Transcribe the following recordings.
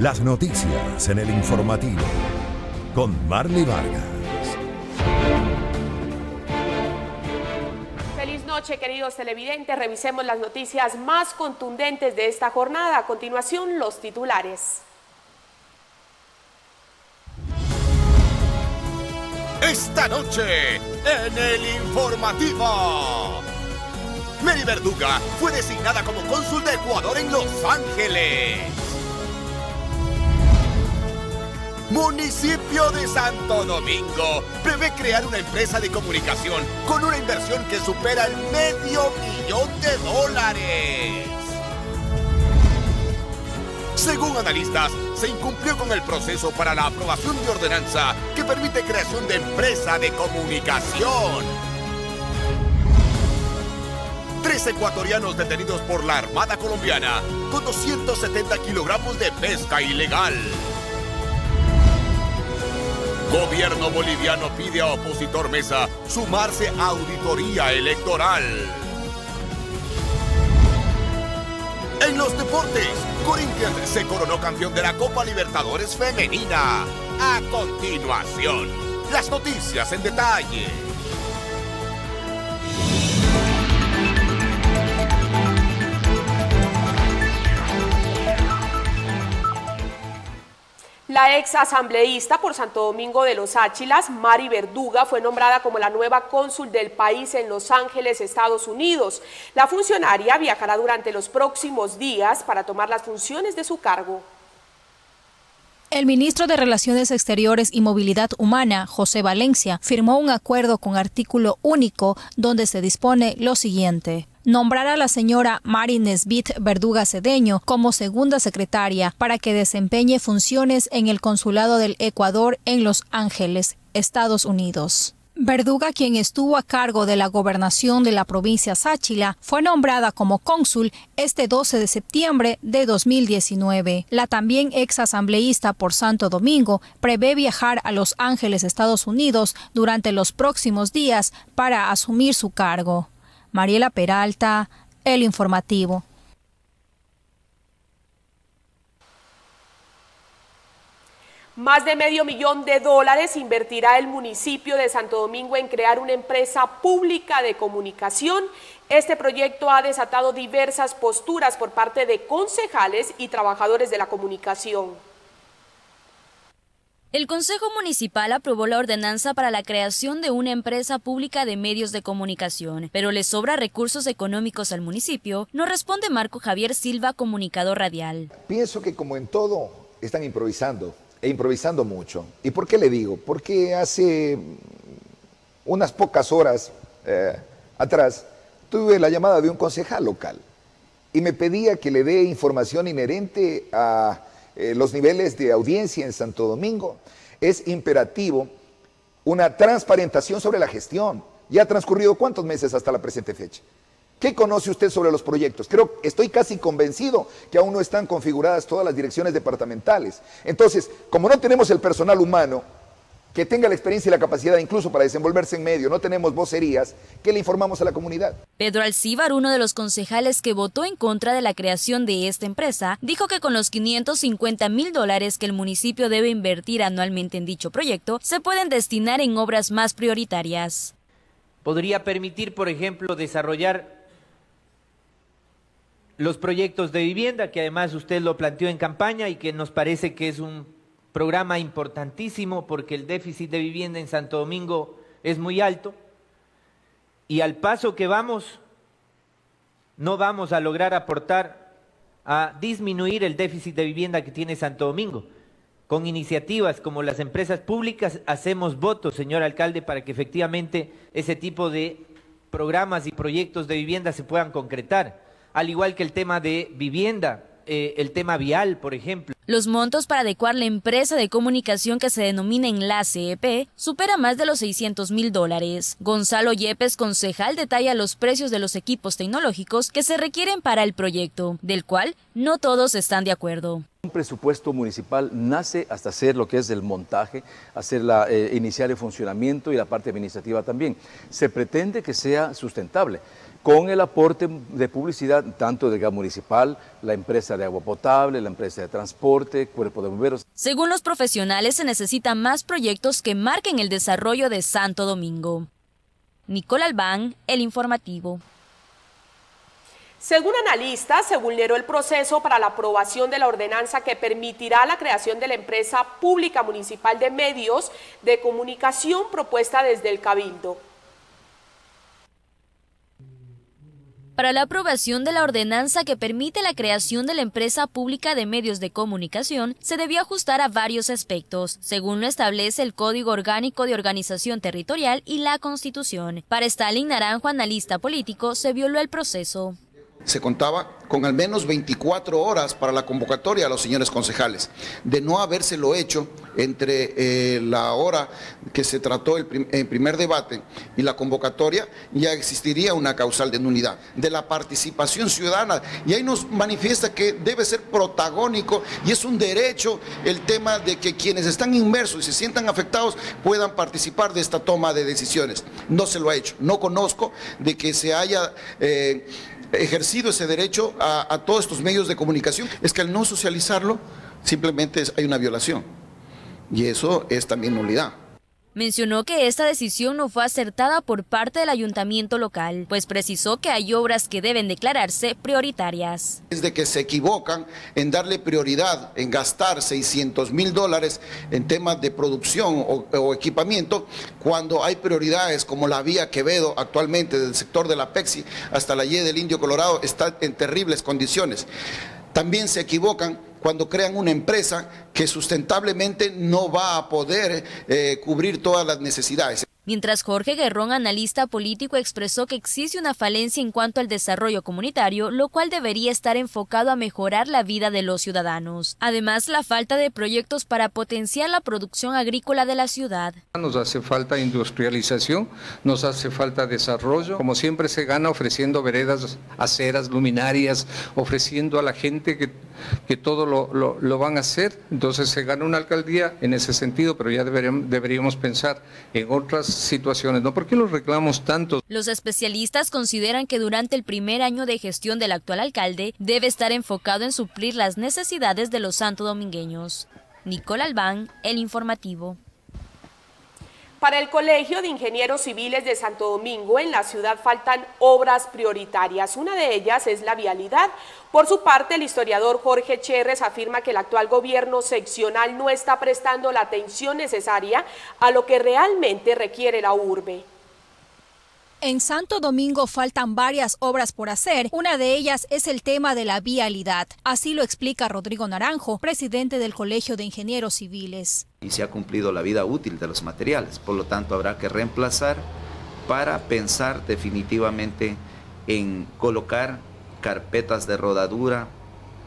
Las noticias en el informativo con Marley Vargas. Feliz noche, queridos televidentes. Revisemos las noticias más contundentes de esta jornada. A continuación, los titulares. Esta noche, en el informativo. Mary Verduga fue designada como cónsul de Ecuador en Los Ángeles. Municipio de Santo Domingo prevé crear una empresa de comunicación con una inversión que supera el medio millón de dólares. Según analistas, se incumplió con el proceso para la aprobación de ordenanza que permite creación de empresa de comunicación. Tres ecuatorianos detenidos por la Armada Colombiana con 270 kilogramos de pesca ilegal. Gobierno boliviano pide a opositor Mesa sumarse a auditoría electoral. En los deportes, Corinthians se coronó campeón de la Copa Libertadores Femenina. A continuación, las noticias en detalle. La ex asambleísta por Santo Domingo de los Áchilas, Mari Verduga, fue nombrada como la nueva cónsul del país en Los Ángeles, Estados Unidos. La funcionaria viajará durante los próximos días para tomar las funciones de su cargo. El ministro de Relaciones Exteriores y Movilidad Humana, José Valencia, firmó un acuerdo con artículo único donde se dispone lo siguiente nombrar a la señora Mari Nesbit Verduga Cedeño como segunda secretaria para que desempeñe funciones en el Consulado del Ecuador en Los Ángeles, Estados Unidos. Verduga, quien estuvo a cargo de la gobernación de la provincia Sáchila, fue nombrada como cónsul este 12 de septiembre de 2019. La también ex asambleísta por Santo Domingo prevé viajar a Los Ángeles, Estados Unidos, durante los próximos días para asumir su cargo. Mariela Peralta, El Informativo. Más de medio millón de dólares invertirá el municipio de Santo Domingo en crear una empresa pública de comunicación. Este proyecto ha desatado diversas posturas por parte de concejales y trabajadores de la comunicación. El Consejo Municipal aprobó la ordenanza para la creación de una empresa pública de medios de comunicación, pero le sobra recursos económicos al municipio, nos responde Marco Javier Silva, comunicador radial. Pienso que como en todo están improvisando, e improvisando mucho. ¿Y por qué le digo? Porque hace unas pocas horas eh, atrás tuve la llamada de un concejal local y me pedía que le dé información inherente a eh, los niveles de audiencia en Santo Domingo, es imperativo una transparentación sobre la gestión. Ya ha transcurrido cuántos meses hasta la presente fecha. ¿Qué conoce usted sobre los proyectos? Creo, estoy casi convencido que aún no están configuradas todas las direcciones departamentales. Entonces, como no tenemos el personal humano, que tenga la experiencia y la capacidad incluso para desenvolverse en medio, no tenemos vocerías, ¿qué le informamos a la comunidad? Pedro Alcíbar, uno de los concejales que votó en contra de la creación de esta empresa, dijo que con los 550 mil dólares que el municipio debe invertir anualmente en dicho proyecto, se pueden destinar en obras más prioritarias. Podría permitir, por ejemplo, desarrollar los proyectos de vivienda, que además usted lo planteó en campaña y que nos parece que es un programa importantísimo porque el déficit de vivienda en Santo Domingo es muy alto y al paso que vamos no vamos a lograr aportar a disminuir el déficit de vivienda que tiene Santo Domingo. Con iniciativas como las empresas públicas hacemos votos, señor alcalde, para que efectivamente ese tipo de programas y proyectos de vivienda se puedan concretar, al igual que el tema de vivienda, eh, el tema vial, por ejemplo. Los montos para adecuar la empresa de comunicación que se denomina Enlace EP supera más de los 600 mil dólares. Gonzalo Yepes, concejal, detalla los precios de los equipos tecnológicos que se requieren para el proyecto, del cual no todos están de acuerdo. Un presupuesto municipal nace hasta hacer lo que es el montaje, hacer la eh, inicial de funcionamiento y la parte administrativa también. Se pretende que sea sustentable. Con el aporte de publicidad tanto de gas municipal, la empresa de agua potable, la empresa de transporte, cuerpo de bomberos. Según los profesionales, se necesitan más proyectos que marquen el desarrollo de Santo Domingo. Nicole Albán, El Informativo. Según analistas, se vulneró el proceso para la aprobación de la ordenanza que permitirá la creación de la empresa pública municipal de medios de comunicación propuesta desde el Cabildo. Para la aprobación de la ordenanza que permite la creación de la empresa pública de medios de comunicación, se debió ajustar a varios aspectos, según lo establece el Código Orgánico de Organización Territorial y la Constitución. Para Stalin Naranjo, analista político, se violó el proceso se contaba con al menos 24 horas para la convocatoria a los señores concejales. De no habérselo hecho entre eh, la hora que se trató el, primer debate y la convocatoria, ya existiría una causal de nulidad. De la participación ciudadana, y ahí nos manifiesta que debe ser protagónico y es un derecho el tema de que quienes están inmersos y se sientan afectados puedan participar de esta toma de decisiones. No se lo ha hecho. No conozco de que se haya... Eh, ejercido ese derecho a, todos estos medios de comunicación, es que al no socializarlo, simplemente hay una violación. Y eso es también nulidad. Mencionó que esta decisión no fue acertada por parte del ayuntamiento local, pues precisó que hay obras que deben declararse prioritarias. Es de que se equivocan en darle prioridad, en gastar 600 mil dólares en temas de producción o, equipamiento, cuando hay prioridades como la vía Quevedo actualmente del sector de la Pexi hasta la Y del Indio Colorado está en terribles condiciones. También se equivocan cuando crean una empresa que sustentablemente no va a poder eh, cubrir todas las necesidades. Mientras Jorge Guerrón, analista político, expresó que existe una falencia en cuanto al desarrollo comunitario, lo cual debería estar enfocado a mejorar la vida de los ciudadanos. Además, la falta de proyectos para potenciar la producción agrícola de la ciudad. Nos hace falta industrialización, nos hace falta desarrollo. Como siempre se gana ofreciendo veredas, aceras, luminarias, ofreciendo a la gente que, que todo lo, lo, van a hacer. Entonces se gana una alcaldía en ese sentido, pero ya deberíamos, deberíamos pensar en otras situaciones, ¿no? ¿Por qué los reclamos tanto? Los especialistas consideran que durante el primer año de gestión del actual alcalde debe estar enfocado en suplir las necesidades de los santo domingueños. Nicole Albán, El Informativo. Para el Colegio de Ingenieros Civiles de Santo Domingo, en la ciudad faltan obras prioritarias. Una de ellas es la vialidad. Por su parte, el historiador Jorge Cherres afirma que el actual gobierno seccional no está prestando la atención necesaria a lo que realmente requiere la urbe. En Santo Domingo faltan varias obras por hacer. Una de ellas es el tema de la vialidad. Así lo explica Rodrigo Naranjo, presidente del Colegio de Ingenieros Civiles. Y se ha cumplido la vida útil de los materiales. Por lo tanto, habrá que reemplazar para pensar definitivamente en colocar carpetas de rodadura,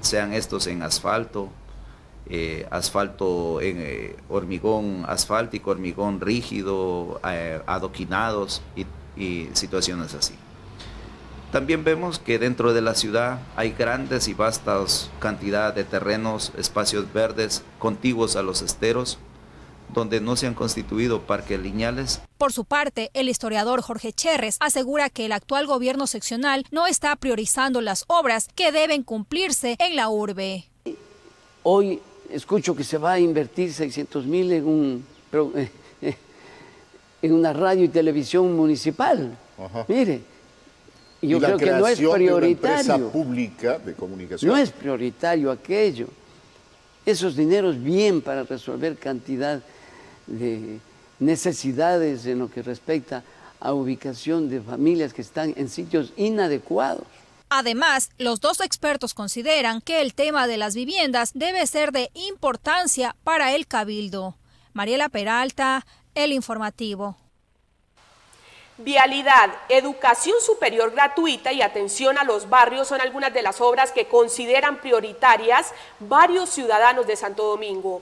sean estos en asfalto, eh, asfalto en eh, hormigón asfáltico, hormigón rígido, eh, adoquinados y y situaciones así. También vemos que dentro de la ciudad hay grandes y vastas cantidad de terrenos, espacios verdes contiguos a los esteros, donde no se han constituido parques lineales. Por su parte, el historiador Jorge Cherres asegura que el actual gobierno seccional no está priorizando las obras que deben cumplirse en la urbe. Hoy escucho que se va a invertir 600 mil en un en una radio y televisión municipal. Mire, yo creo que no es prioritario. De pública de comunicación. No es prioritario aquello. Esos dineros bien para resolver cantidad de necesidades en lo que respecta a ubicación de familias que están en sitios inadecuados. Además, los dos expertos consideran que el tema de las viviendas debe ser de importancia para el cabildo. Mariela Peralta, el informativo. Vialidad, educación superior gratuita y atención a los barrios son algunas de las obras que consideran prioritarias varios ciudadanos de Santo Domingo.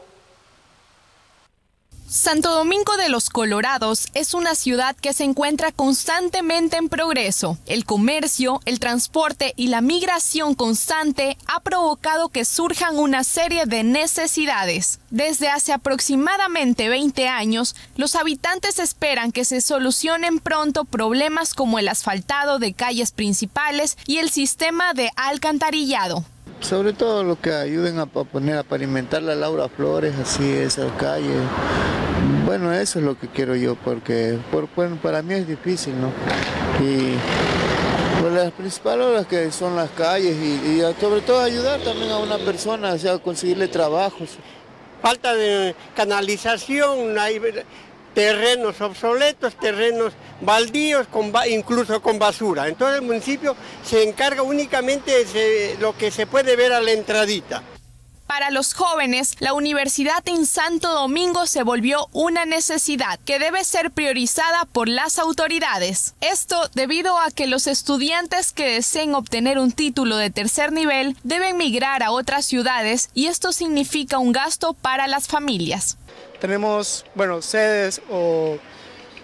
Santo Domingo de los Colorados es una ciudad que se encuentra constantemente en progreso. El comercio, el transporte y la migración constante ha provocado que surjan una serie de necesidades. Desde hace aproximadamente 20 años, los habitantes esperan que se solucionen pronto problemas como el asfaltado de calles principales y el sistema de alcantarillado. Sobre todo lo que ayuden a poner a pavimentar la Laura Flores, así esas calles. Bueno, eso es lo que quiero yo, porque para mí es difícil, ¿no? Y pues, las principales obras que son las calles y, sobre todo ayudar también a una persona, o conseguirle trabajos. Falta de canalización, hay terrenos obsoletos, terrenos baldíos, incluso con basura. Entonces el municipio se encarga únicamente de lo que se puede ver a la entradita. Para los jóvenes, la universidad en Santo Domingo se volvió una necesidad que debe ser priorizada por las autoridades. Esto debido a que los estudiantes que deseen obtener un título de tercer nivel deben migrar a otras ciudades y esto significa un gasto para las familias. Tenemos, bueno, sedes o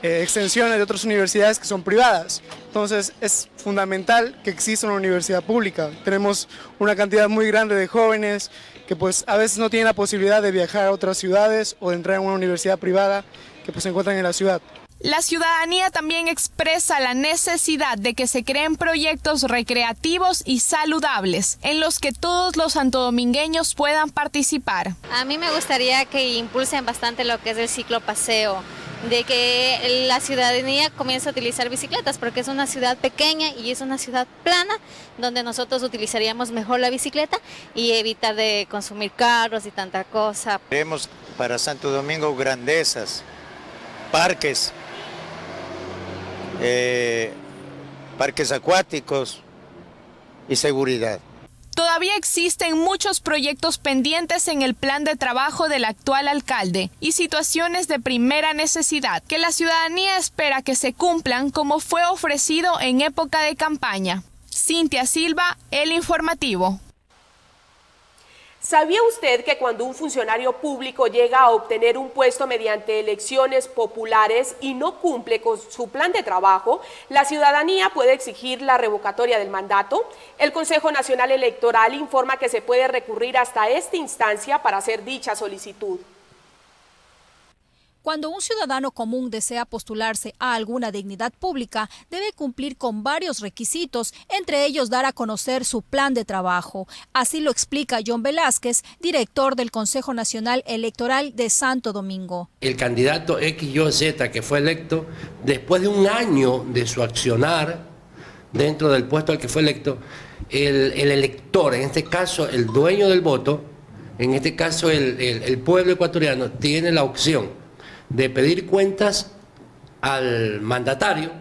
eh, extensiones de otras universidades que son privadas. Entonces es fundamental que exista una universidad pública. Tenemos una cantidad muy grande de jóvenes que pues a veces no tienen la posibilidad de viajar a otras ciudades o de entrar en una universidad privada que pues se encuentran en la ciudad. La ciudadanía también expresa la necesidad de que se creen proyectos recreativos y saludables en los que todos los santodomingueños puedan participar. A mí me gustaría que impulsen bastante lo que es el ciclo paseo de que la ciudadanía comience a utilizar bicicletas, porque es una ciudad pequeña y es una ciudad plana, donde nosotros utilizaríamos mejor la bicicleta y evitar de consumir carros y tanta cosa. Queremos para Santo Domingo grandezas, parques, eh, parques acuáticos y seguridad. Todavía existen muchos proyectos pendientes en el plan de trabajo del actual alcalde y situaciones de primera necesidad que la ciudadanía espera que se cumplan como fue ofrecido en época de campaña. Cintia Silva, El Informativo. ¿Sabía usted que cuando un funcionario público llega a obtener un puesto mediante elecciones populares y no cumple con su plan de trabajo, la ciudadanía puede exigir la revocatoria del mandato? El Consejo Nacional Electoral informa que se puede recurrir hasta esta instancia para hacer dicha solicitud. Cuando un ciudadano común desea postularse a alguna dignidad pública, debe cumplir con varios requisitos, entre ellos dar a conocer su plan de trabajo. Así lo explica John Velázquez, director del Consejo Nacional Electoral de Santo Domingo. El candidato XYZ que fue electo, después de un año de su accionar dentro del puesto al que fue electo, el, elector, en este caso el dueño del voto, en este caso el pueblo ecuatoriano, tiene la opción de pedir cuentas al mandatario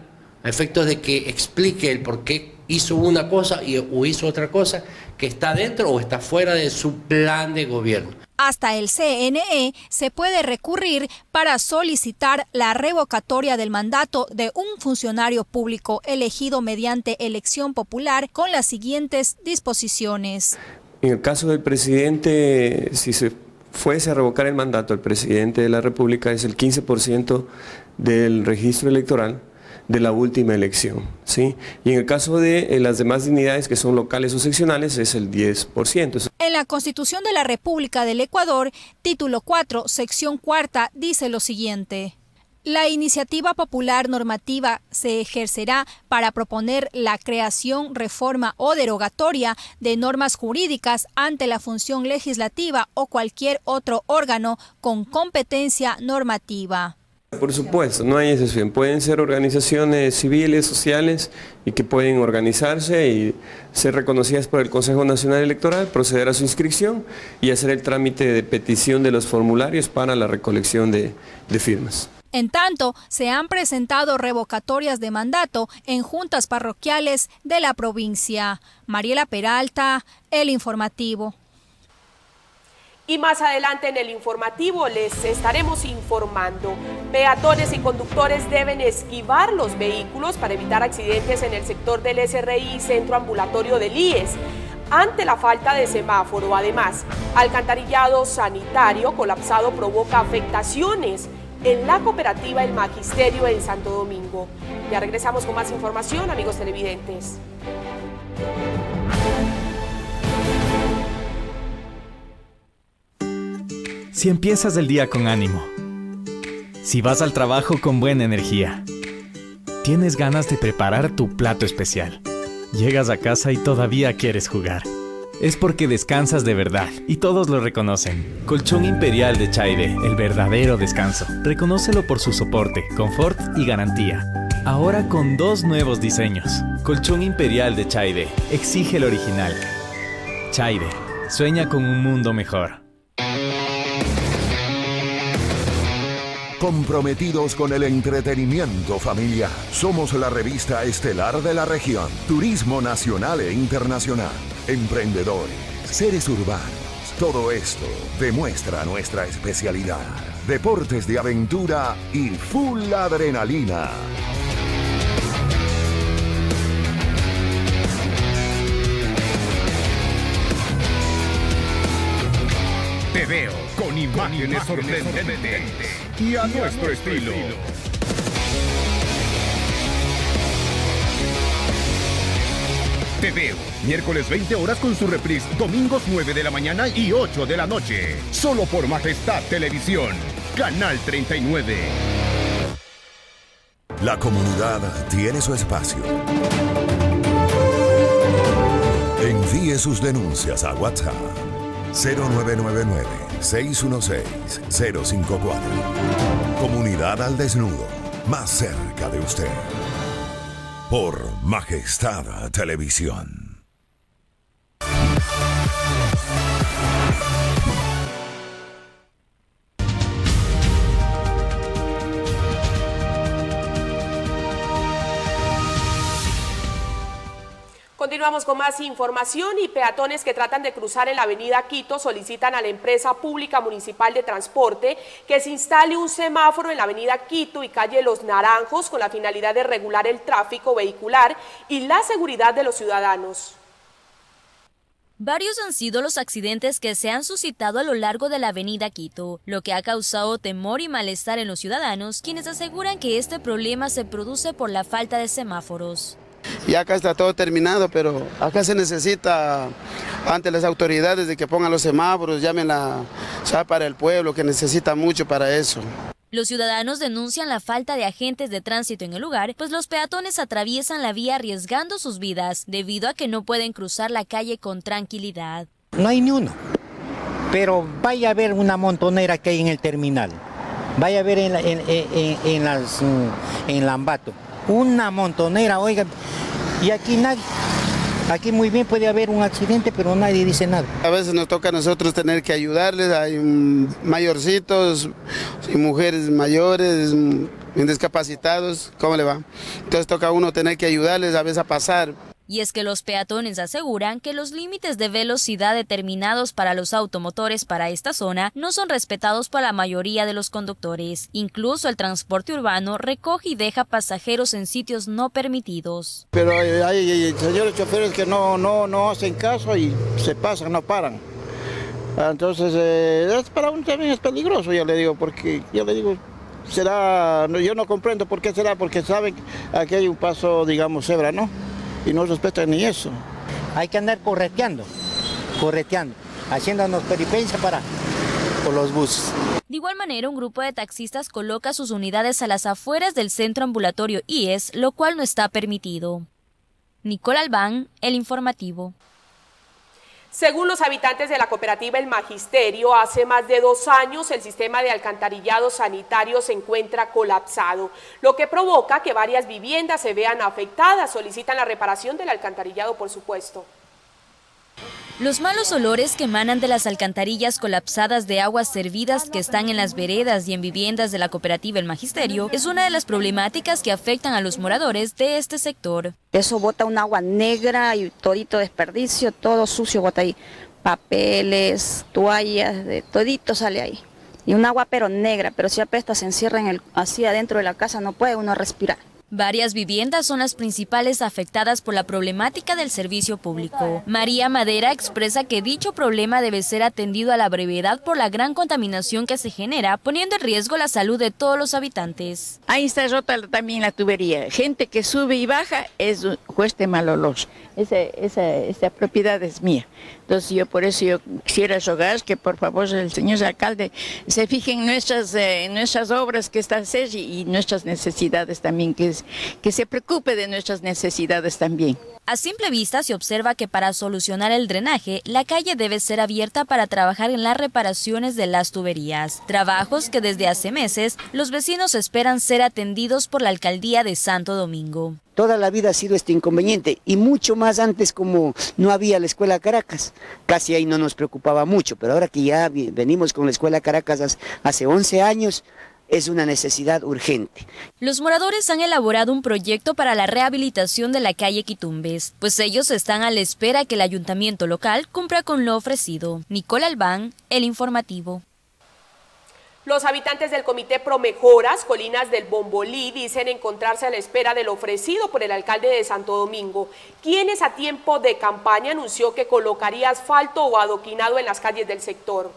a efectos de que explique el por qué hizo una cosa y, o hizo otra cosa que está dentro o está fuera de su plan de gobierno. Hasta el CNE se puede recurrir para solicitar la revocatoria del mandato de un funcionario público elegido mediante elección popular con las siguientes disposiciones. En el caso del presidente, si se fuese a revocar el mandato el presidente de la República es el 15% del registro electoral de la última elección. ¿sí? Y en el caso de eh, las demás dignidades que son locales o seccionales es el 10%. En la Constitución de la República del Ecuador, título 4, sección cuarta, dice lo siguiente. La iniciativa popular normativa se ejercerá para proponer la creación, reforma o derogatoria de normas jurídicas ante la función legislativa o cualquier otro órgano con competencia normativa. Por supuesto, no hay excepción. Pueden ser organizaciones civiles, sociales y que pueden organizarse y ser reconocidas por el Consejo Nacional Electoral, proceder a su inscripción y hacer el trámite de petición de los formularios para la recolección de, de firmas. En tanto, se han presentado revocatorias de mandato en juntas parroquiales de la provincia. Mariela Peralta, El Informativo. Y más adelante en el informativo les estaremos informando. Peatones y conductores deben esquivar los vehículos para evitar accidentes en el sector del SRI Centro Ambulatorio del IES ante la falta de semáforo. Además, alcantarillado sanitario colapsado provoca afectaciones en la cooperativa El Magisterio en Santo Domingo. Ya regresamos con más información, amigos televidentes. Si empiezas el día con ánimo, si vas al trabajo con buena energía, tienes ganas de preparar tu plato especial, llegas a casa y todavía quieres jugar es porque descansas de verdad y todos lo reconocen. Colchón Imperial de Chaide, el verdadero descanso. Reconócelo por su soporte, confort y garantía. Ahora con dos nuevos diseños. Colchón Imperial de Chaide, exige el original. Chaide, sueña con un mundo mejor. Comprometidos con el entretenimiento familiar. Somos la revista estelar de la región. Turismo nacional e internacional emprendedores, seres urbanos. Todo esto demuestra nuestra especialidad. Deportes de aventura y full adrenalina. Te veo con imágenes, sorprendentes y a, nuestro, estilo. Miércoles 20 horas con su reprise, domingos 9 de la mañana y 8 de la noche. Solo por Majestad Televisión, Canal 39. La comunidad tiene su espacio. Envíe sus denuncias a WhatsApp 0999-616-054. Comunidad al desnudo, más cerca de usted por Majestad Televisión. Continuamos con más información y peatones que tratan de cruzar en la avenida Quito solicitan a la empresa pública municipal de transporte que se instale un semáforo en la avenida Quito y calle Los Naranjos con la finalidad de regular el tráfico vehicular y la seguridad de los ciudadanos. Varios han sido los accidentes que se han suscitado a lo largo de la avenida Quito, lo que ha causado temor y malestar en los ciudadanos, quienes aseguran que este problema se produce por la falta de semáforos. Y acá está todo terminado, pero acá se necesita ante las autoridades de que pongan los semáforos, llamen la, para el pueblo, que necesita mucho para eso. Los ciudadanos denuncian la falta de agentes de tránsito en el lugar, pues los peatones atraviesan la vía arriesgando sus vidas debido a que no pueden cruzar la calle con tranquilidad. No hay ni uno, pero vaya a ver una montonera que hay en el terminal, vaya a ver en, en, en las, en Lambato, una montonera, oiga, y aquí nadie. Aquí muy bien puede haber un accidente, pero nadie dice nada. A veces nos toca a nosotros tener que ayudarles, hay mayorcitos y mujeres mayores, discapacitados, ¿cómo le va? Entonces toca a uno tener que ayudarles a veces a pasar. Y es que los peatones aseguran que los límites de velocidad determinados para los automotores para esta zona no son respetados por la mayoría de los conductores. Incluso el transporte urbano recoge y deja pasajeros en sitios no permitidos. Pero hay, señores choferes que no, no, no hacen caso y se pasan, no paran. Entonces, eh, es para uno también es peligroso, ya le digo, porque yo le digo, será, yo no comprendo por qué será, porque saben aquí hay un paso, digamos, cebra, ¿no? Y no respetan ni eso. Hay que andar correteando, correteando, haciéndonos peripencia para por los buses. De igual manera, un grupo de taxistas coloca sus unidades a las afueras del centro ambulatorio IES, lo cual no está permitido. Nicole Albán, El Informativo. Según los habitantes de la cooperativa El Magisterio, hace más de dos años el sistema de alcantarillado sanitario se encuentra colapsado, lo que provoca que varias viviendas se vean afectadas. Solicitan la reparación del alcantarillado, por supuesto. Los malos olores que emanan de las alcantarillas colapsadas de aguas servidas que están en las veredas y en viviendas de la cooperativa El Magisterio es una de las problemáticas que afectan a los moradores de este sector. Eso bota un agua negra y todito desperdicio, todo sucio bota ahí. Papeles, toallas, de todito sale ahí. Y un agua pero negra, pero si apesta se encierra en el, así adentro de la casa, no puede uno respirar. Varias viviendas son las principales afectadas por la problemática del servicio público. María Madera expresa que dicho problema debe ser atendido a la brevedad por la gran contaminación que se genera, poniendo en riesgo la salud de todos los habitantes. Ahí está rota también la tubería. Gente que sube y baja es cueste mal olor. Esa, esa, esa propiedad es mía. Entonces yo por eso yo quisiera rogar que por favor el señor alcalde se fije en nuestras, eh, nuestras obras que están hacer y, y nuestras necesidades también, que, que se preocupe de nuestras necesidades también. A simple vista se observa que para solucionar el drenaje, la calle debe ser abierta para trabajar en las reparaciones de las tuberías, trabajos que desde hace meses los vecinos esperan ser atendidos por la alcaldía de Santo Domingo. Toda la vida ha sido este inconveniente y mucho más antes como no había la escuela Caracas, casi ahí no nos preocupaba mucho, pero ahora que ya venimos con la escuela Caracas hace 11 años, es una necesidad urgente. Los moradores han elaborado un proyecto para la rehabilitación de la calle Quitumbes, pues ellos están a la espera que el ayuntamiento local cumpla con lo ofrecido. Nicole Albán, El Informativo. Los habitantes del Comité Promejoras, Colinas del Bombolí, dicen encontrarse a la espera del ofrecido por el alcalde de Santo Domingo, quienes a tiempo de campaña anunció que colocaría asfalto o adoquinado en las calles del sector.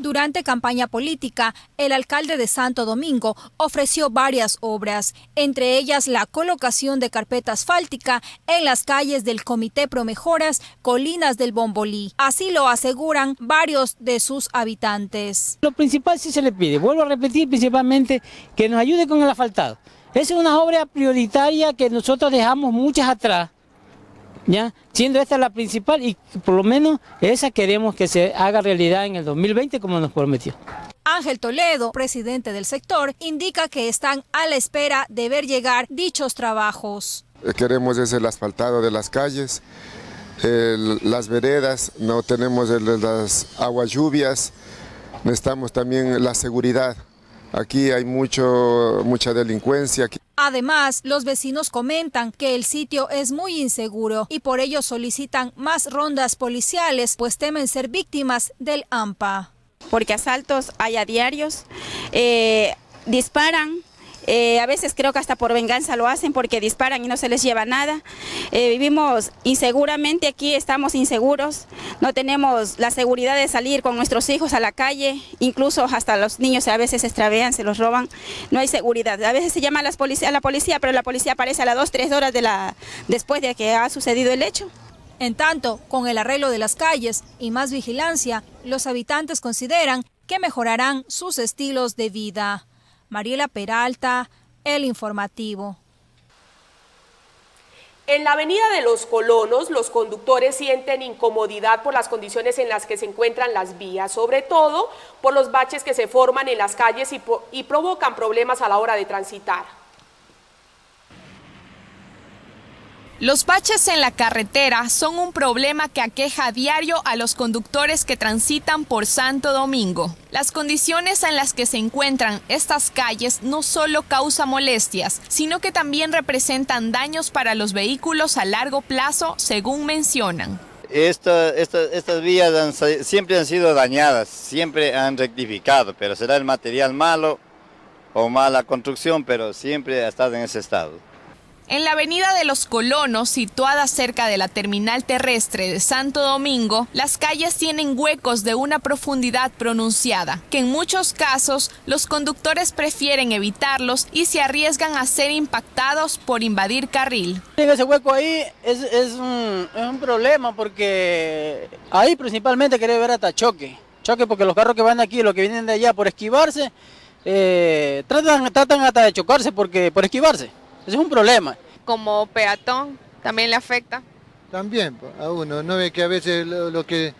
Durante campaña política, el alcalde de Santo Domingo ofreció varias obras, entre ellas la colocación de carpeta asfáltica en las calles del Comité Promejoras, Colinas del Bombolí. Así lo aseguran varios de sus habitantes. Lo principal sí se le pide, vuelvo a repetir, principalmente que nos ayude con el asfaltado. Esa es una obra prioritaria que nosotros dejamos muchas atrás ¿ya? Siendo esta la principal y por lo menos esa queremos que se haga realidad en el 2020 como nos prometió. Ángel Toledo, presidente del sector, indica que están a la espera de ver llegar dichos trabajos. Queremos es el asfaltado de las calles, las veredas, no tenemos las aguas lluvias, necesitamos también la seguridad. Aquí hay mucho, mucha delincuencia. Además, los vecinos comentan que el sitio es muy inseguro y por ello solicitan más rondas policiales, pues temen ser víctimas del AMPA. Porque asaltos hay a diarios, eh, disparan, eh, a veces creo que hasta por venganza lo hacen porque disparan y no se les lleva nada. Eh, vivimos inseguramente aquí, estamos inseguros, no tenemos la seguridad de salir con nuestros hijos a la calle, incluso hasta los niños a veces se extravean, se los roban, no hay seguridad. A veces se llama a, las a la policía, pero la policía aparece a las 2, 3 horas después de que ha sucedido el hecho. En tanto, con el arreglo de las calles y más vigilancia, los habitantes consideran que mejorarán sus estilos de vida. Mariela Peralta, El Informativo. En la avenida de los colonos, los conductores sienten incomodidad por las condiciones en las que se encuentran las vías, sobre todo por los baches que se forman en las calles y, y provocan problemas a la hora de transitar. Los baches en la carretera son un problema que aqueja a diario a los conductores que transitan por Santo Domingo. Las condiciones en las que se encuentran estas calles no solo causan molestias, sino que también representan daños para los vehículos a largo plazo, según mencionan. estas vías siempre han sido dañadas, siempre han rectificado, pero será el material malo o mala construcción, pero siempre ha estado en ese estado. En la avenida de los Colonos, situada cerca de la terminal terrestre de Santo Domingo, las calles tienen huecos de una profundidad pronunciada, que en muchos casos los conductores prefieren evitarlos y se arriesgan a ser impactados por invadir carril. Ese hueco ahí es, un, problema porque ahí principalmente quiere ver hasta choque. Choque porque los carros que van de aquí los que vienen de allá por esquivarse, eh, tratan, tratan hasta de chocarse porque, por esquivarse. Ese es un problema. Como peatón, también le afecta. También, a uno, no ve que a veces lo, que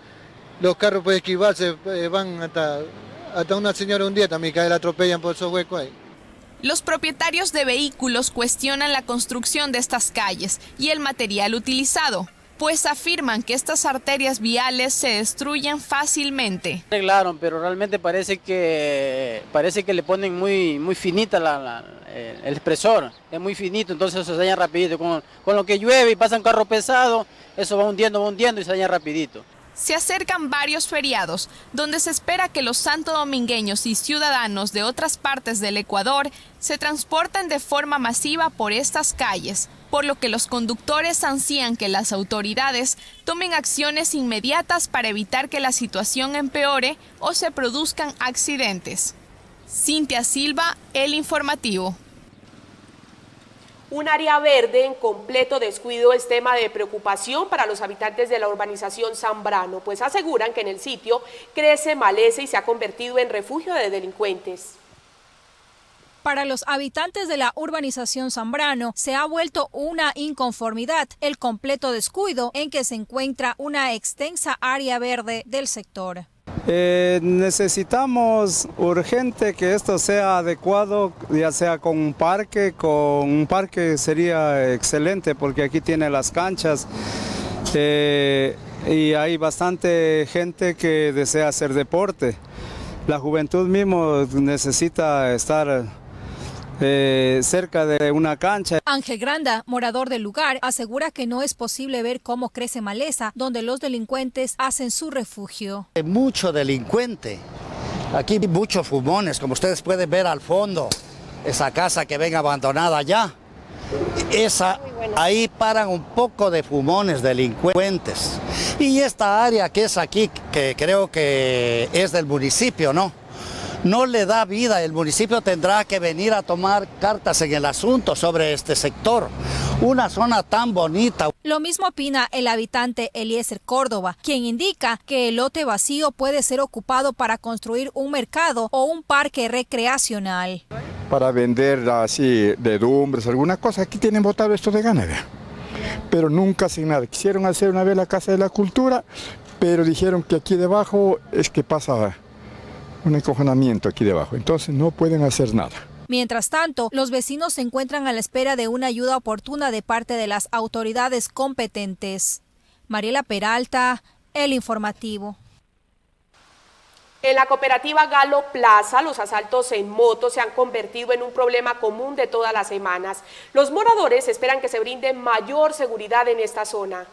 los carros pueden esquivarse eh, van hasta, hasta una señora un día también que la atropellan por esos huecos ahí. Los propietarios de vehículos cuestionan la construcción de estas calles y el material utilizado pues afirman que estas arterias viales se destruyen fácilmente. Arreglaron, pero realmente parece que parece que le ponen muy muy finita el expresor, es muy finito, entonces se daña rapidito. Con, con lo que llueve y pasa un carro pesado, eso va hundiendo, va hundiendo y se daña rapidito. Se acercan varios feriados, donde se espera que los santodomingueños y ciudadanos de otras partes del Ecuador se transporten de forma masiva por estas calles, por lo que los conductores ansían que las autoridades tomen acciones inmediatas para evitar que la situación empeore o se produzcan accidentes. Cintia Silva, El Informativo. Un área verde en completo descuido es tema de preocupación para los habitantes de la urbanización Zambrano, pues aseguran que en el sitio crece maleza y se ha convertido en refugio de delincuentes. Para los habitantes de la urbanización Zambrano se ha vuelto una inconformidad el completo descuido en que se encuentra una extensa área verde del sector. Eh, necesitamos urgente que esto sea adecuado, ya sea con un parque, con un parque sería excelente porque aquí tiene las canchas eh, y hay bastante gente que desea hacer deporte. La juventud mismo necesita estar eh, cerca de una cancha. Ángel Granda, morador del lugar, asegura que no es posible ver cómo crece maleza donde los delincuentes hacen su refugio. Hay mucho delincuente. Aquí hay muchos fumones, como ustedes pueden ver al fondo, esa casa que ven abandonada ya. Esa, ahí paran un poco de fumones delincuentes. Y esta área que es aquí, que creo que es del municipio, ¿no? No le da vida. El municipio tendrá que venir a tomar cartas en el asunto sobre este sector. Una zona tan bonita. Lo mismo opina el habitante Eliezer Córdoba, quien indica que el lote vacío puede ser ocupado para construir un mercado o un parque recreacional. Para vender así de dumbres, alguna cosa. Aquí tienen botado esto de ganadera. Pero nunca sin nada. Quisieron hacer una vez la Casa de la Cultura, pero dijeron que aquí debajo es que pasa un encojonamiento aquí debajo, entonces no pueden hacer nada. Mientras tanto, los vecinos se encuentran a la espera de una ayuda oportuna de parte de las autoridades competentes. Mariela Peralta, El Informativo. En la cooperativa Galo Plaza, los asaltos en moto se han convertido en un problema común de todas las semanas. Los moradores esperan que se brinde mayor seguridad en esta zona.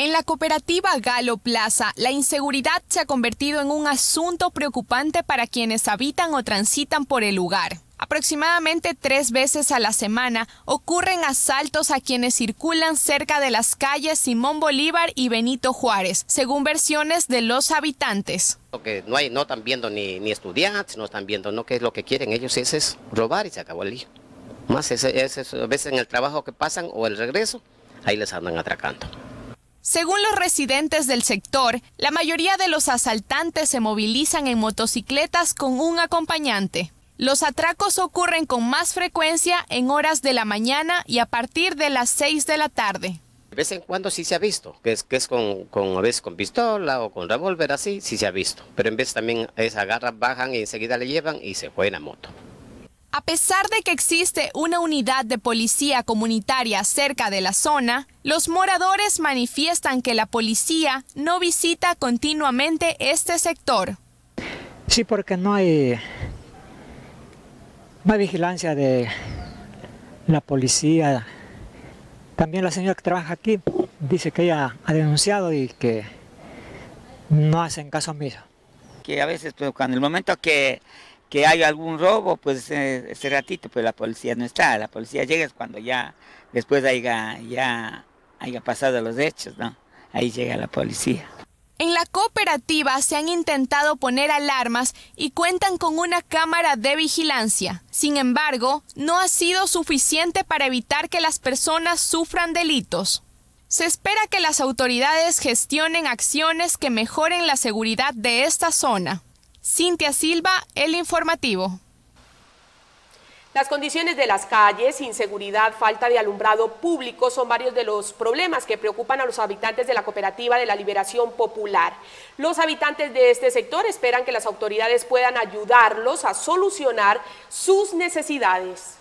En la cooperativa Galo Plaza, la inseguridad se ha convertido en un asunto preocupante para quienes habitan o transitan por el lugar. Aproximadamente tres veces a la semana ocurren asaltos a quienes circulan cerca de las calles Simón Bolívar y Benito Juárez, según versiones de los habitantes. que no, hay, no están viendo ni, estudiantes, no están viendo no qué es lo que quieren ellos, es, es robar y se acabó el lío. Más es, a veces en el trabajo que pasan o el regreso, ahí les andan atracando. Según los residentes del sector, la mayoría de los asaltantes se movilizan en motocicletas con un acompañante. Los atracos ocurren con más frecuencia en horas de la mañana y a partir de las 6 de la tarde. De vez en cuando sí se ha visto, que es, con, a veces con pistola o con revólver así, sí se ha visto. Pero en vez también es agarran, bajan y enseguida le llevan y se fue a moto. A pesar de que existe una unidad de policía comunitaria cerca de la zona, los moradores manifiestan que la policía no visita continuamente este sector. Sí, porque no hay, no hay vigilancia de la policía. También la señora que trabaja aquí dice que ella ha denunciado y que no hacen caso omiso. Que a veces, pues, cuando el momento que que hay algún robo, pues ese ratito, pues la policía no está. La policía llega cuando ya, después haya, ya haya pasado los hechos, ¿no? Ahí llega la policía. En la cooperativa se han intentado poner alarmas y cuentan con una cámara de vigilancia. Sin embargo, no ha sido suficiente para evitar que las personas sufran delitos. Se espera que las autoridades gestionen acciones que mejoren la seguridad de esta zona. Cintia Silva, El Informativo. Las condiciones de las calles, inseguridad, falta de alumbrado público son varios de los problemas que preocupan a los habitantes de la cooperativa de la Liberación Popular. Los habitantes de este sector esperan que las autoridades puedan ayudarlos a solucionar sus necesidades.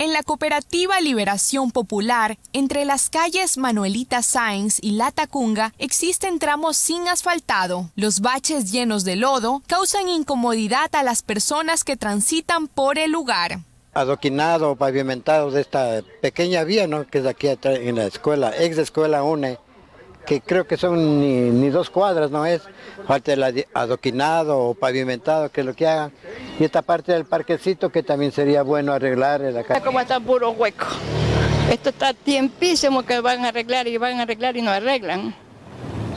En la cooperativa Liberación Popular, entre las calles Manuelita Sáenz y La Tacunga, existen tramos sin asfaltado. Los baches llenos de lodo causan incomodidad a las personas que transitan por el lugar. adoquinado pavimentado de esta pequeña vía, ¿no? Que es aquí en la escuela, ex escuela UNE, que creo que son ni, dos cuadras, ¿no es? Falta el adoquinado o pavimentado, que es lo que hagan. Y esta parte del parquecito que también sería bueno arreglar. Acá. Como está puro hueco. Esto está tiempísimo que van a arreglar y van a arreglar y no arreglan.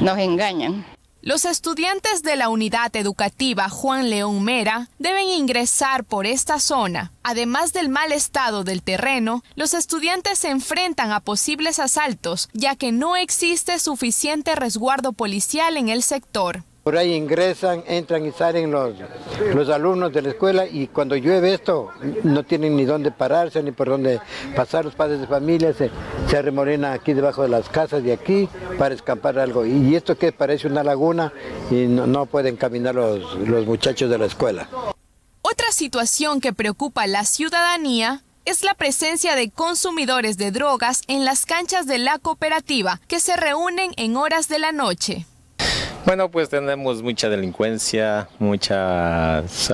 Nos engañan. Los estudiantes de la unidad educativa Juan León Mera deben ingresar por esta zona. Además del mal estado del terreno, los estudiantes se enfrentan a posibles asaltos, ya que no existe suficiente resguardo policial en el sector. Por ahí ingresan, entran y salen los, los alumnos de la escuela y cuando llueve esto no tienen ni dónde pararse ni por dónde pasar. Los padres de familia se, se arremolinan aquí debajo de las casas de aquí para escapar algo. Y esto que parece una laguna y no, pueden caminar los, los muchachos de la escuela. Otra situación que preocupa a la ciudadanía es la presencia de consumidores de drogas en las canchas de la cooperativa que se reúnen en horas de la noche. Bueno, pues tenemos mucha delincuencia, muchos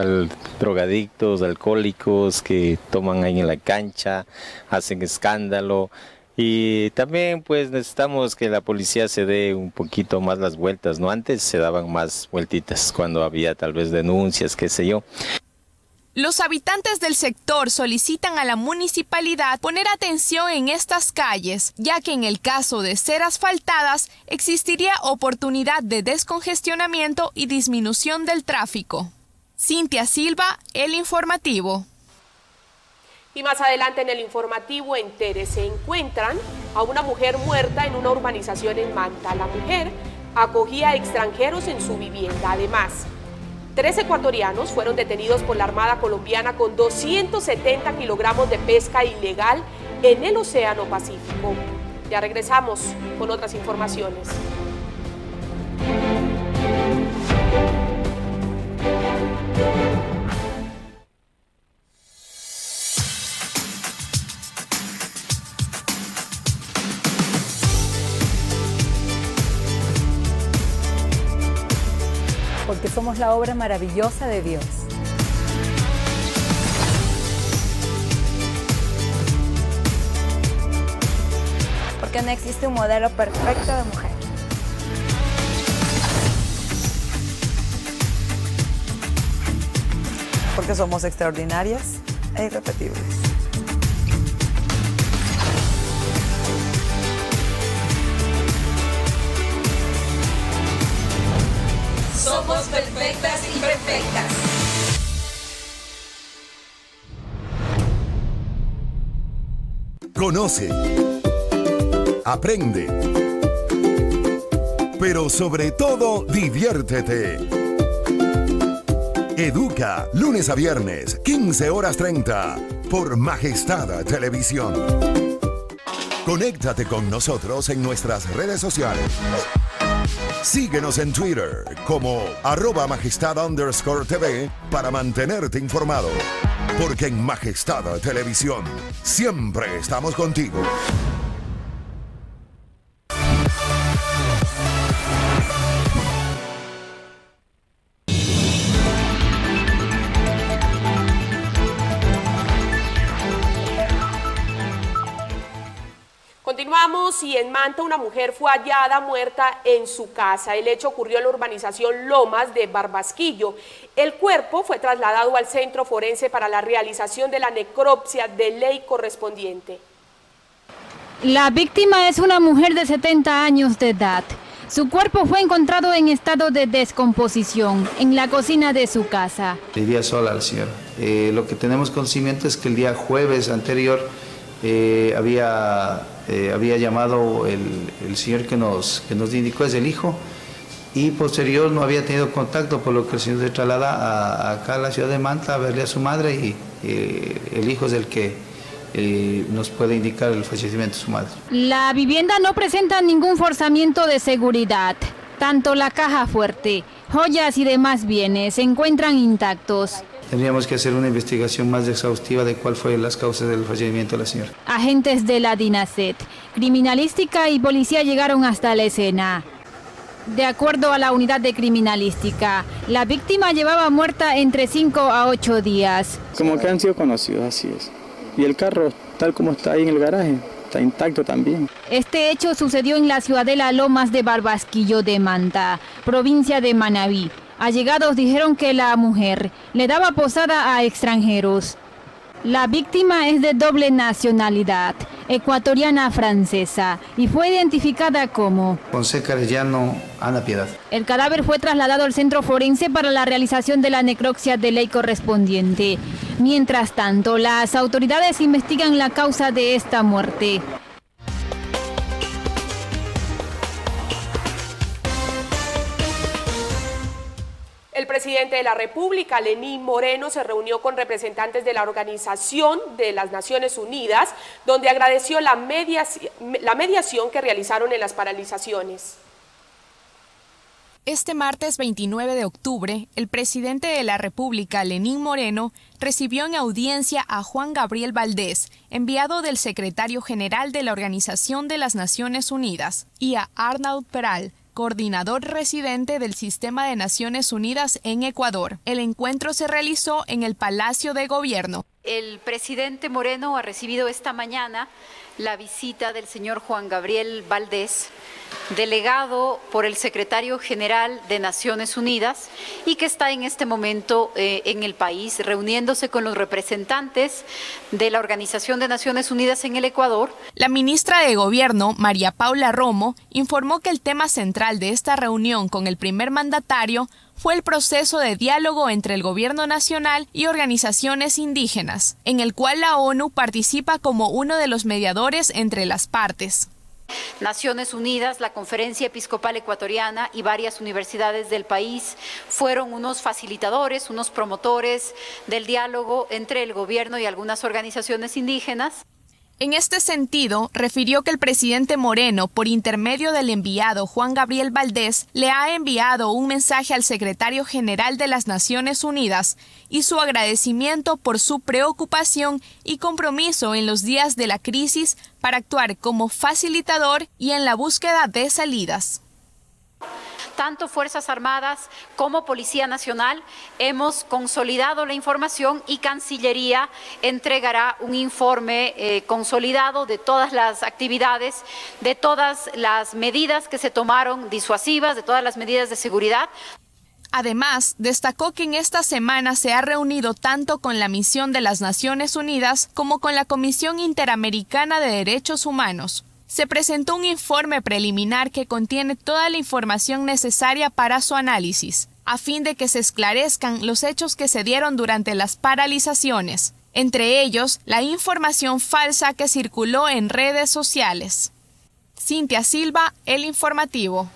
drogadictos, alcohólicos que toman ahí en la cancha, hacen escándalo. Y también pues necesitamos que la policía se dé un poquito más las vueltas, ¿no? Antes se daban más vueltitas cuando había tal vez denuncias, qué sé yo. Los habitantes del sector solicitan a la municipalidad poner atención en estas calles, ya que en el caso de ser asfaltadas existiría oportunidad de descongestionamiento y disminución del tráfico. Cintia Silva, El Informativo. Y más adelante en el informativo en Tere se encuentran a una mujer muerta en una urbanización en Manta. La mujer acogía extranjeros en su vivienda. Además, Tres ecuatorianos fueron detenidos por la Armada colombiana con 270 kilogramos de pesca ilegal en el Océano Pacífico. Ya regresamos con otras informaciones. La obra maravillosa de Dios. Porque no existe un modelo perfecto de mujer. Porque somos extraordinarias e irrepetibles. Somos perfectas y perfectas. Conoce. Aprende. Pero sobre todo, diviértete. Educa, lunes a viernes, 15 horas 30, por Majestad Televisión. Conéctate con nosotros en nuestras redes sociales. Síguenos en Twitter como arroba majestad underscore TV para mantenerte informado. Porque en Majestad Televisión siempre estamos contigo. Y en Manta una mujer fue hallada muerta en su casa. El hecho ocurrió en la urbanización Lomas de Barbasquillo. El cuerpo fue trasladado al centro forense para la realización de la necropsia de ley correspondiente. La víctima es una mujer de 70 años de edad. Su cuerpo fue encontrado en estado de descomposición en la cocina de su casa. Vivía sola la señora. Eh, lo que tenemos conocimiento es que el día jueves anterior eh, había, eh, había llamado el, señor que nos, que nos indicó, es el hijo, y posterior no había tenido contacto, por lo que el señor se traslada a, acá a la ciudad de Manta a verle a su madre y eh, el hijo es el que nos puede indicar el fallecimiento de su madre. La vivienda no presenta ningún forzamiento de seguridad. Tanto la caja fuerte, joyas y demás bienes se encuentran intactos. Tendríamos que hacer una investigación más exhaustiva de cuál fue las causas del fallecimiento de la señora. Agentes de la DINASET, criminalística y policía llegaron hasta la escena. De acuerdo a la unidad de criminalística, la víctima llevaba muerta entre 5 a 8 días. Como que han sido conocidos, así es. Y el carro, tal como está ahí en el garaje, está intacto también. Este hecho sucedió en la ciudadela Lomas de Barbasquillo de Manta, provincia de Manabí. Allegados dijeron que la mujer le daba posada a extranjeros. La víctima es de doble nacionalidad, ecuatoriana francesa, y fue identificada como Carellano, Ana Piedad. El cadáver fue trasladado al centro forense para la realización de la necropsia de ley correspondiente. Mientras tanto, las autoridades investigan la causa de esta muerte. Presidente de la República, Lenín Moreno, se reunió con representantes de la Organización de las Naciones Unidas, donde agradeció la, mediaci- la mediación que realizaron en las paralizaciones. Este martes 29 de octubre, el presidente de la República, Lenín Moreno, recibió en audiencia a Juan Gabriel Valdés, enviado del secretario general de la Organización de las Naciones Unidas, y a Arnaud Peral, coordinador residente del Sistema de Naciones Unidas en Ecuador. El encuentro se realizó en el Palacio de Gobierno. El presidente Moreno ha recibido esta mañana la visita del señor Juan Gabriel Valdés, delegado por el secretario general de Naciones Unidas y que está en este momento eh, en el país reuniéndose con los representantes de la Organización de Naciones Unidas en el Ecuador. La ministra de Gobierno, María Paula Romo, informó que el tema central de esta reunión con el primer mandatario fue el proceso de diálogo entre el gobierno nacional y organizaciones indígenas, en el cual la ONU participa como uno de los mediadores entre las partes. Naciones Unidas, la Conferencia Episcopal Ecuatoriana y varias universidades del país fueron unos facilitadores, unos promotores del diálogo entre el gobierno y algunas organizaciones indígenas. En este sentido, refirió que el presidente Moreno, por intermedio del enviado Juan Gabriel Valdés, le ha enviado un mensaje al secretario general de las Naciones Unidas y su agradecimiento por su preocupación y compromiso en los días de la crisis para actuar como facilitador y en la búsqueda de salidas. Tanto Fuerzas Armadas como Policía Nacional hemos consolidado la información y Cancillería entregará un informe eh, consolidado de todas las actividades, de todas las medidas que se tomaron disuasivas, de todas las medidas de seguridad. Además, destacó que en esta semana se ha reunido tanto con la misión de las Naciones Unidas como con la Comisión Interamericana de Derechos Humanos. Se presentó un informe preliminar que contiene toda la información necesaria para su análisis, a fin de que se esclarezcan los hechos que se dieron durante las paralizaciones, entre ellos la información falsa que circuló en redes sociales. Cintia Silva, El Informativo.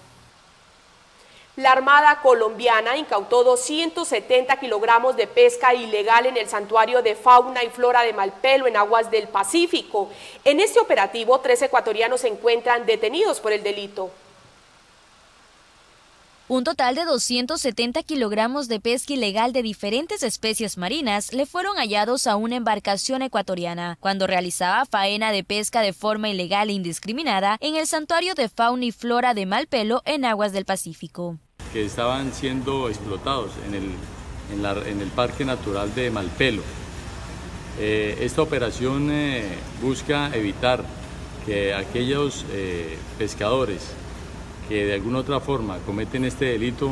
La Armada colombiana incautó 270 kilogramos de pesca ilegal en el santuario de fauna y flora de Malpelo en aguas del Pacífico. En este operativo, tres ecuatorianos se encuentran detenidos por el delito. Un total de 270 kilogramos de pesca ilegal de diferentes especies marinas le fueron hallados a una embarcación ecuatoriana cuando realizaba faena de pesca de forma ilegal e indiscriminada en el santuario de fauna y flora de Malpelo en aguas del Pacífico. Que estaban siendo explotados en el, en la- en el Parque Natural de Malpelo. Eh, esta operación eh, busca evitar que aquellos eh, pescadores que de alguna otra forma cometen este delito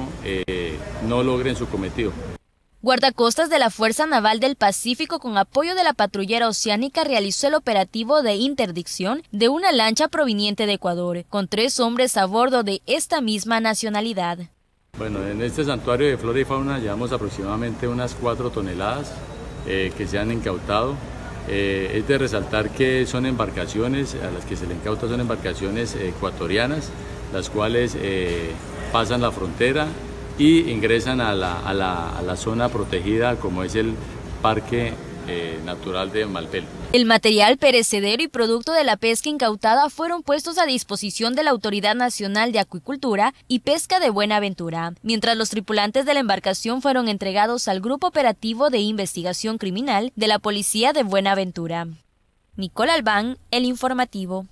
no logren su cometido. Guardacostas de la Fuerza Naval del Pacífico con apoyo de la patrullera oceánica realizó el operativo de interdicción de una lancha proveniente de Ecuador, con tres hombres a bordo de esta misma nacionalidad. Bueno, en este santuario de flora y fauna llevamos aproximadamente unas 4 toneladas eh, que se han incautado. Eh, es de resaltar que son embarcaciones, a las que se le incauta son embarcaciones ecuatorianas, las cuales eh, pasan la frontera y ingresan a la, a la- a la zona protegida como es el Parque eh, Natural de. El material perecedero y producto de la pesca incautada fueron puestos a disposición de la Autoridad Nacional de Acuicultura y Pesca de Buenaventura, mientras los tripulantes de la embarcación fueron entregados al Grupo Operativo de Investigación Criminal de la Policía de Buenaventura. Nicole Albán, El Informativo.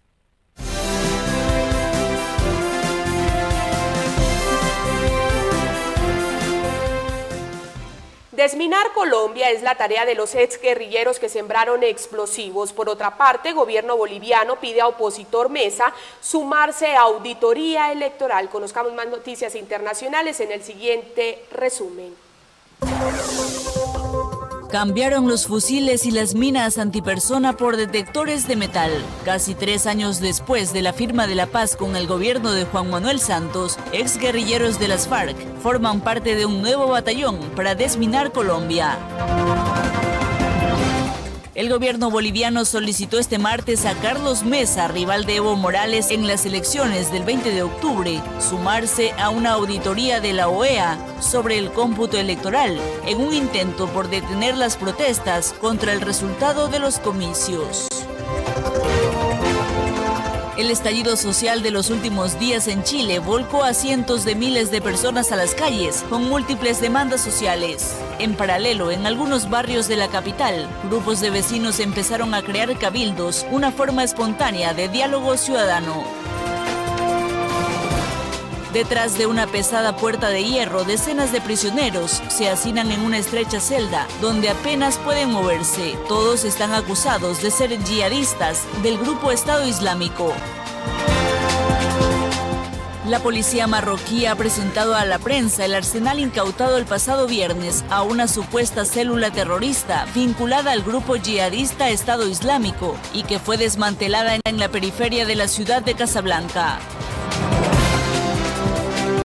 Desminar Colombia es la tarea de los ex guerrilleros que sembraron explosivos. Por otra parte, gobierno boliviano pide a opositor Mesa sumarse a auditoría electoral. Conozcamos más noticias internacionales en el siguiente resumen. Cambiaron los fusiles y las minas antipersona por detectores de metal. Casi tres años después de la firma de la paz con el gobierno de Juan Manuel Santos, ex guerrilleros de las FARC forman parte de un nuevo batallón para desminar Colombia. El gobierno boliviano solicitó este martes a Carlos Mesa, rival de Evo Morales en las elecciones del 20 de octubre, sumarse a una auditoría de la OEA sobre el cómputo electoral, en un intento por detener las protestas contra el resultado de los comicios. El estallido social de los últimos días en Chile volcó a cientos de miles de personas a las calles con múltiples demandas sociales. En paralelo, en algunos barrios de la capital, grupos de vecinos empezaron a crear cabildos, una forma espontánea de diálogo ciudadano. Detrás de una pesada puerta de hierro, decenas de prisioneros se hacinan en una estrecha celda donde apenas pueden moverse. Todos están acusados de ser yihadistas del grupo Estado Islámico. La policía marroquí ha presentado a la prensa el arsenal incautado el pasado viernes a una supuesta célula terrorista vinculada al grupo yihadista Estado Islámico y que fue desmantelada en la periferia de la ciudad de Casablanca.